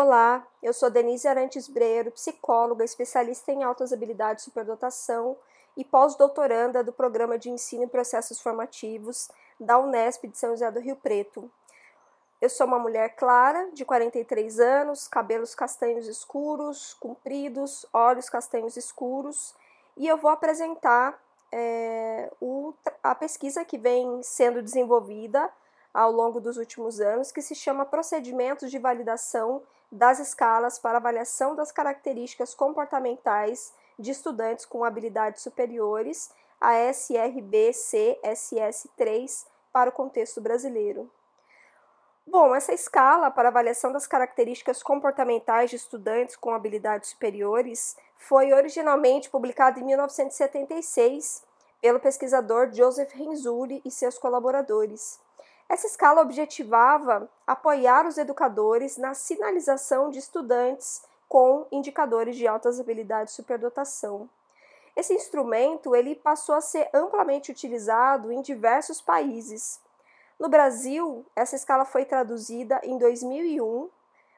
Olá, eu sou Denise Arantes Breiro, psicóloga, especialista em altas habilidades de superdotação e pós-doutoranda do Programa de Ensino em Processos Formativos da Unesp de São José do Rio Preto. Eu sou uma mulher clara, de 43 anos, cabelos castanhos escuros, compridos, olhos castanhos escuros, e eu vou apresentar é, o, a pesquisa que vem sendo desenvolvida ao longo dos últimos anos, que se chama Procedimentos de Validação das Escalas para Avaliação das Características Comportamentais de Estudantes com Habilidades Superiores, a SRB-CSS3, para o contexto brasileiro. Bom, essa escala para avaliação das características comportamentais de estudantes com habilidades superiores foi originalmente publicada em 1976 pelo pesquisador Joseph Renzulli e seus colaboradores. Essa escala objetivava apoiar os educadores na sinalização de estudantes com indicadores de altas habilidades de superdotação. Esse instrumento ele passou a ser amplamente utilizado em diversos países. No Brasil, essa escala foi traduzida em 2001,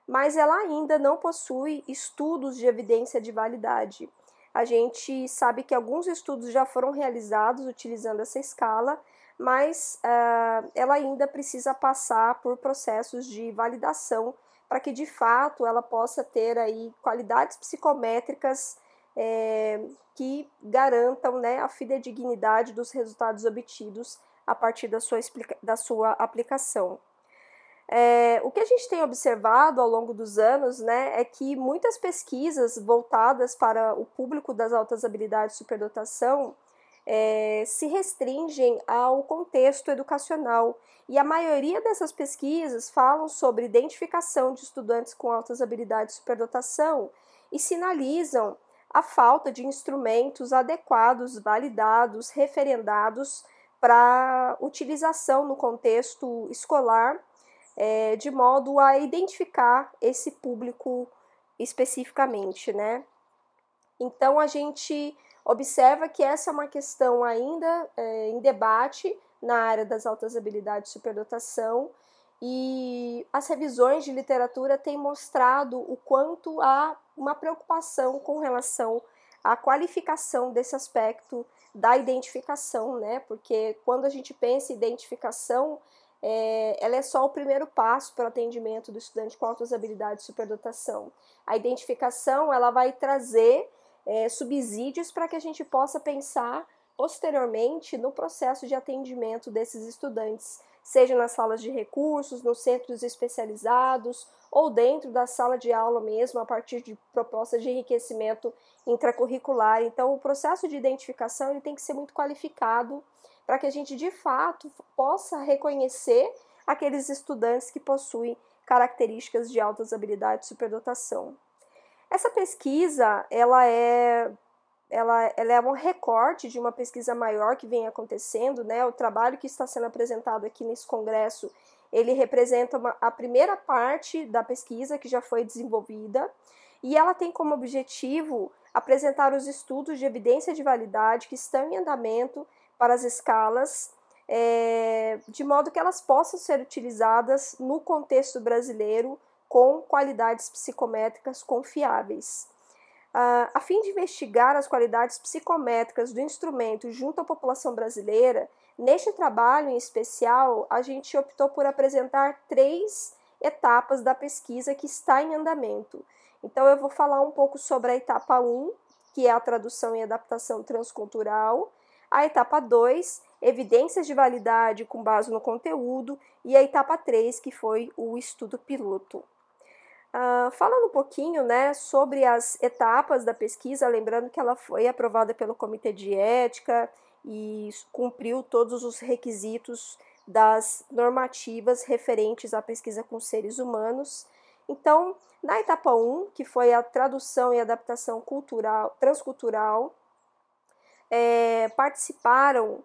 mas ela ainda não possui estudos de evidência de validade. A gente sabe que alguns estudos já foram realizados utilizando essa escala, mas uh, ela ainda precisa passar por processos de validação para que de fato ela possa ter aí qualidades psicométricas é, que garantam né, a fidedignidade dos resultados obtidos a partir da sua, da sua aplicação. É, o que a gente tem observado ao longo dos anos né, é que muitas pesquisas voltadas para o público das altas habilidades de superdotação é, se restringem ao contexto educacional. E a maioria dessas pesquisas falam sobre identificação de estudantes com altas habilidades de superdotação e sinalizam a falta de instrumentos adequados, validados, referendados para utilização no contexto escolar, é, de modo a identificar esse público especificamente, né? Então a gente observa que essa é uma questão ainda é, em debate na área das altas habilidades de superdotação e as revisões de literatura têm mostrado o quanto há uma preocupação com relação à qualificação desse aspecto da identificação, né? Porque quando a gente pensa em identificação, é, ela é só o primeiro passo para o atendimento do estudante com altas habilidades de superdotação. A identificação ela vai trazer é, subsídios para que a gente possa pensar posteriormente no processo de atendimento desses estudantes, seja nas salas de recursos, nos centros especializados ou dentro da sala de aula mesmo, a partir de propostas de enriquecimento intracurricular. Então, o processo de identificação ele tem que ser muito qualificado para que a gente de fato possa reconhecer aqueles estudantes que possuem características de altas habilidades de superdotação. Essa pesquisa, ela é ela, ela é um recorte de uma pesquisa maior que vem acontecendo, né? O trabalho que está sendo apresentado aqui nesse congresso, ele representa uma, a primeira parte da pesquisa que já foi desenvolvida e ela tem como objetivo apresentar os estudos de evidência de validade que estão em andamento para as escalas, é, de modo que elas possam ser utilizadas no contexto brasileiro com qualidades psicométricas confiáveis. Uh, a fim de investigar as qualidades psicométricas do instrumento junto à população brasileira, neste trabalho em especial, a gente optou por apresentar três etapas da pesquisa que está em andamento. Então, eu vou falar um pouco sobre a etapa 1, que é a tradução e adaptação transcultural, a etapa 2, evidências de validade com base no conteúdo, e a etapa 3, que foi o estudo piloto. Uh, falando um pouquinho né, sobre as etapas da pesquisa, lembrando que ela foi aprovada pelo Comitê de Ética e cumpriu todos os requisitos das normativas referentes à pesquisa com seres humanos. Então, na etapa 1, que foi a tradução e adaptação cultural, transcultural, é, participaram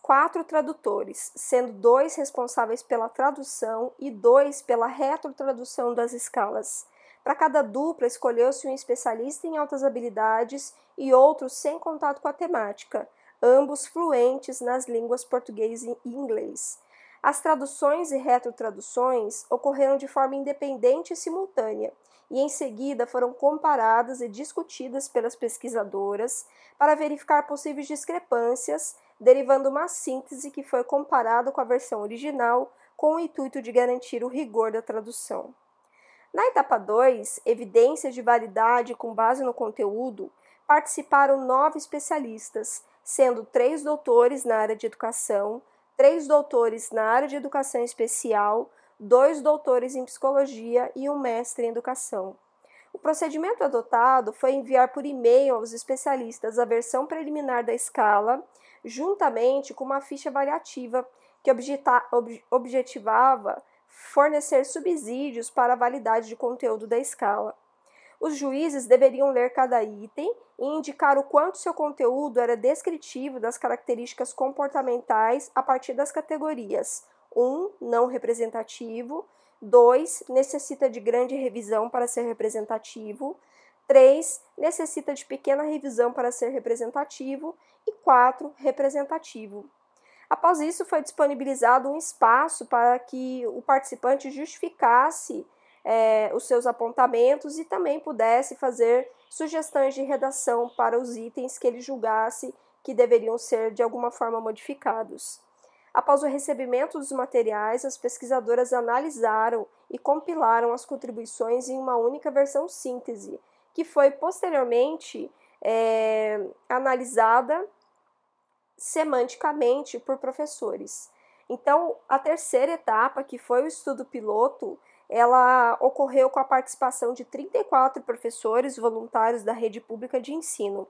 quatro tradutores, sendo dois responsáveis pela tradução e dois pela retrotradução das escalas. Para cada dupla, escolheu-se um especialista em altas habilidades e outro sem contato com a temática, ambos fluentes nas línguas português e inglês. As traduções e retrotraduções ocorreram de forma independente e simultânea, e em seguida foram comparadas e discutidas pelas pesquisadoras para verificar possíveis discrepâncias, derivando uma síntese que foi comparada com a versão original com o intuito de garantir o rigor da tradução. Na etapa 2, evidências de validade com base no conteúdo, participaram nove especialistas, sendo três doutores na área de educação, três doutores na área de educação especial, dois doutores em psicologia e um mestre em educação. O procedimento adotado foi enviar por e-mail aos especialistas a versão preliminar da escala, juntamente com uma ficha avaliativa que objetivava fornecer subsídios para a validade de conteúdo da escala. Os juízes deveriam ler cada item e indicar o quanto seu conteúdo era descritivo das características comportamentais a partir das categorias 1. Um, não representativo. 2. Necessita de grande revisão para ser representativo. 3. Necessita de pequena revisão para ser representativo. E 4. Representativo. Após isso, foi disponibilizado um espaço para que o participante justificasse é, os seus apontamentos e também pudesse fazer sugestões de redação para os itens que ele julgasse que deveriam ser de alguma forma modificados. Após o recebimento dos materiais, as pesquisadoras analisaram e compilaram as contribuições em uma única versão síntese, que foi posteriormente é, analisada semanticamente por professores. Então, a terceira etapa, que foi o estudo piloto, ela ocorreu com a participação de 34 professores voluntários da rede pública de ensino.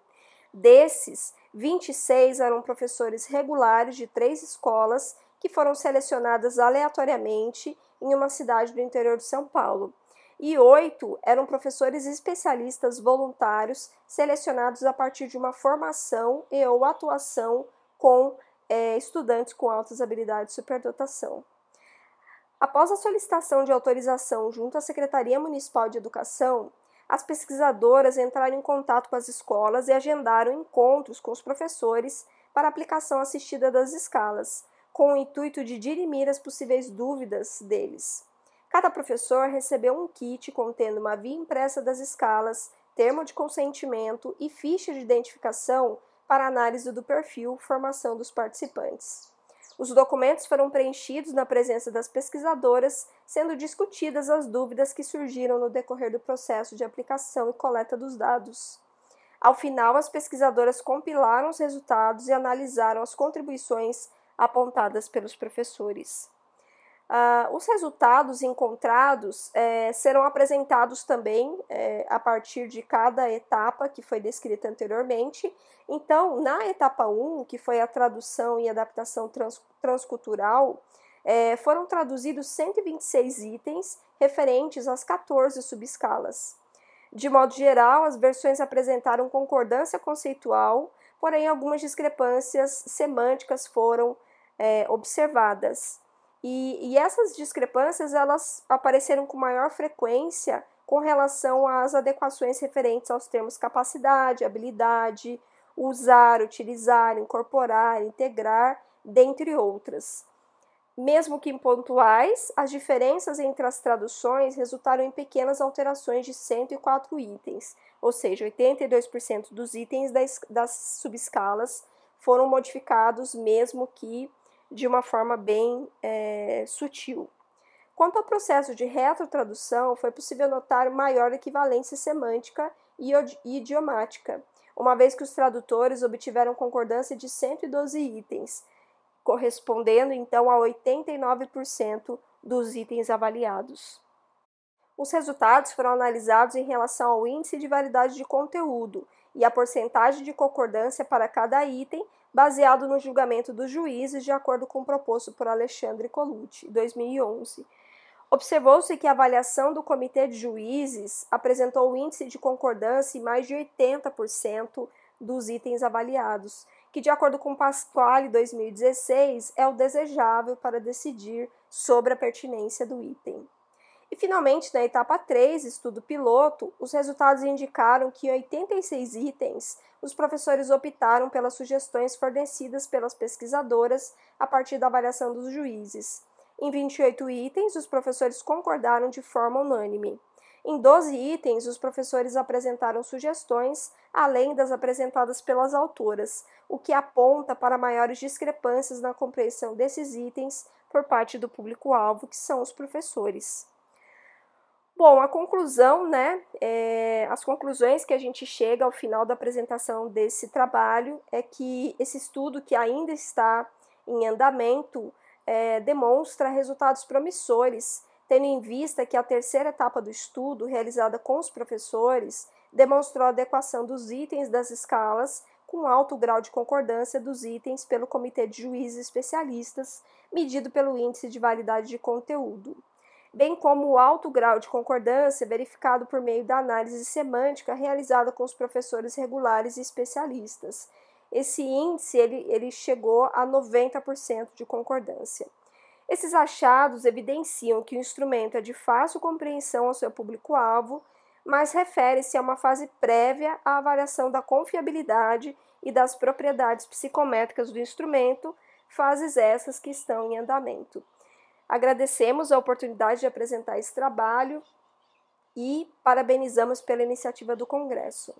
Desses, 26 eram professores regulares de três escolas que foram selecionadas aleatoriamente em uma cidade do interior de São Paulo. E oito eram professores especialistas voluntários selecionados a partir de uma formação e ou atuação com é, estudantes com altas habilidades de superdotação. Após a solicitação de autorização junto à Secretaria Municipal de Educação, as pesquisadoras entraram em contato com as escolas e agendaram encontros com os professores para aplicação assistida das escalas, com o intuito de dirimir as possíveis dúvidas deles. Cada professor recebeu um kit contendo uma via impressa das escalas, termo de consentimento e ficha de identificação para análise do perfil formação dos participantes. Os documentos foram preenchidos na presença das pesquisadoras, sendo discutidas as dúvidas que surgiram no decorrer do processo de aplicação e coleta dos dados. Ao final, as pesquisadoras compilaram os resultados e analisaram as contribuições apontadas pelos professores. Uh, os resultados encontrados é, serão apresentados também é, a partir de cada etapa que foi descrita anteriormente. Então, na etapa 1, que foi a tradução e adaptação trans, transcultural, é, foram traduzidos 126 itens referentes às 14 subescalas. De modo geral, as versões apresentaram concordância conceitual, porém algumas discrepâncias semânticas foram observadas. E, e essas discrepâncias elas apareceram com maior frequência com relação às adequações referentes aos termos capacidade, habilidade, usar, utilizar, incorporar, integrar, dentre outras. Mesmo que pontuais, as diferenças entre as traduções resultaram em pequenas alterações de 104 itens, ou seja, 82% dos itens das, das subescalas foram modificados, mesmo que de uma forma bem é, sutil. Quanto ao processo de retrotradução, foi possível notar maior equivalência semântica e idiomática, uma vez que os tradutores obtiveram concordância de 112 itens, correspondendo então a 89% dos itens avaliados. Os resultados foram analisados em relação ao índice de validade de conteúdo e a porcentagem de concordância para cada item, baseado no julgamento dos juízes, de acordo com o proposto por Alexandre Colucci, 2011. Observou-se que a avaliação do Comitê de Juízes apresentou o índice de concordância em mais de 80% dos itens avaliados, que, de acordo com Pasquale 2016, é o desejável para decidir sobre a pertinência do item. E finalmente, na etapa 3, estudo piloto, os resultados indicaram que 86 itens os professores optaram pelas sugestões fornecidas pelas pesquisadoras a partir da avaliação dos juízes. Em 28 itens, os professores concordaram de forma unânime. Em 12 itens, os professores apresentaram sugestões, além das apresentadas pelas autoras, o que aponta para maiores discrepâncias na compreensão desses itens por parte do público-alvo, que são os professores. Bom, a conclusão, né? É, as conclusões que a gente chega ao final da apresentação desse trabalho é que esse estudo, que ainda está em andamento, é, demonstra resultados promissores tendo em vista que a terceira etapa do estudo, realizada com os professores, demonstrou a adequação dos itens das escalas com alto grau de concordância dos itens pelo Comitê de Juízes Especialistas, medido pelo Índice de Validade de Conteúdo, bem como o alto grau de concordância verificado por meio da análise semântica realizada com os professores regulares e especialistas. Esse índice ele, ele chegou a 90% de concordância. Esses achados evidenciam que o instrumento é de fácil compreensão ao seu público-alvo, mas refere-se a uma fase prévia à avaliação da confiabilidade e das propriedades psicométricas do instrumento, fases essas que estão em andamento. Agradecemos a oportunidade de apresentar esse trabalho e parabenizamos pela iniciativa do Congresso.